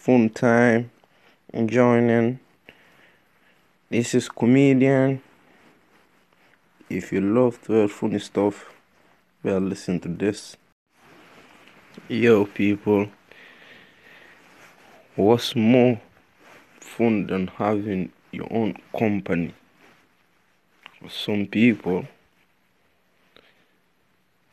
fun time enjoying. This is comedian. If you love to have funny stuff, well listen to this. Yo people, what's more fun than having your own company? Some people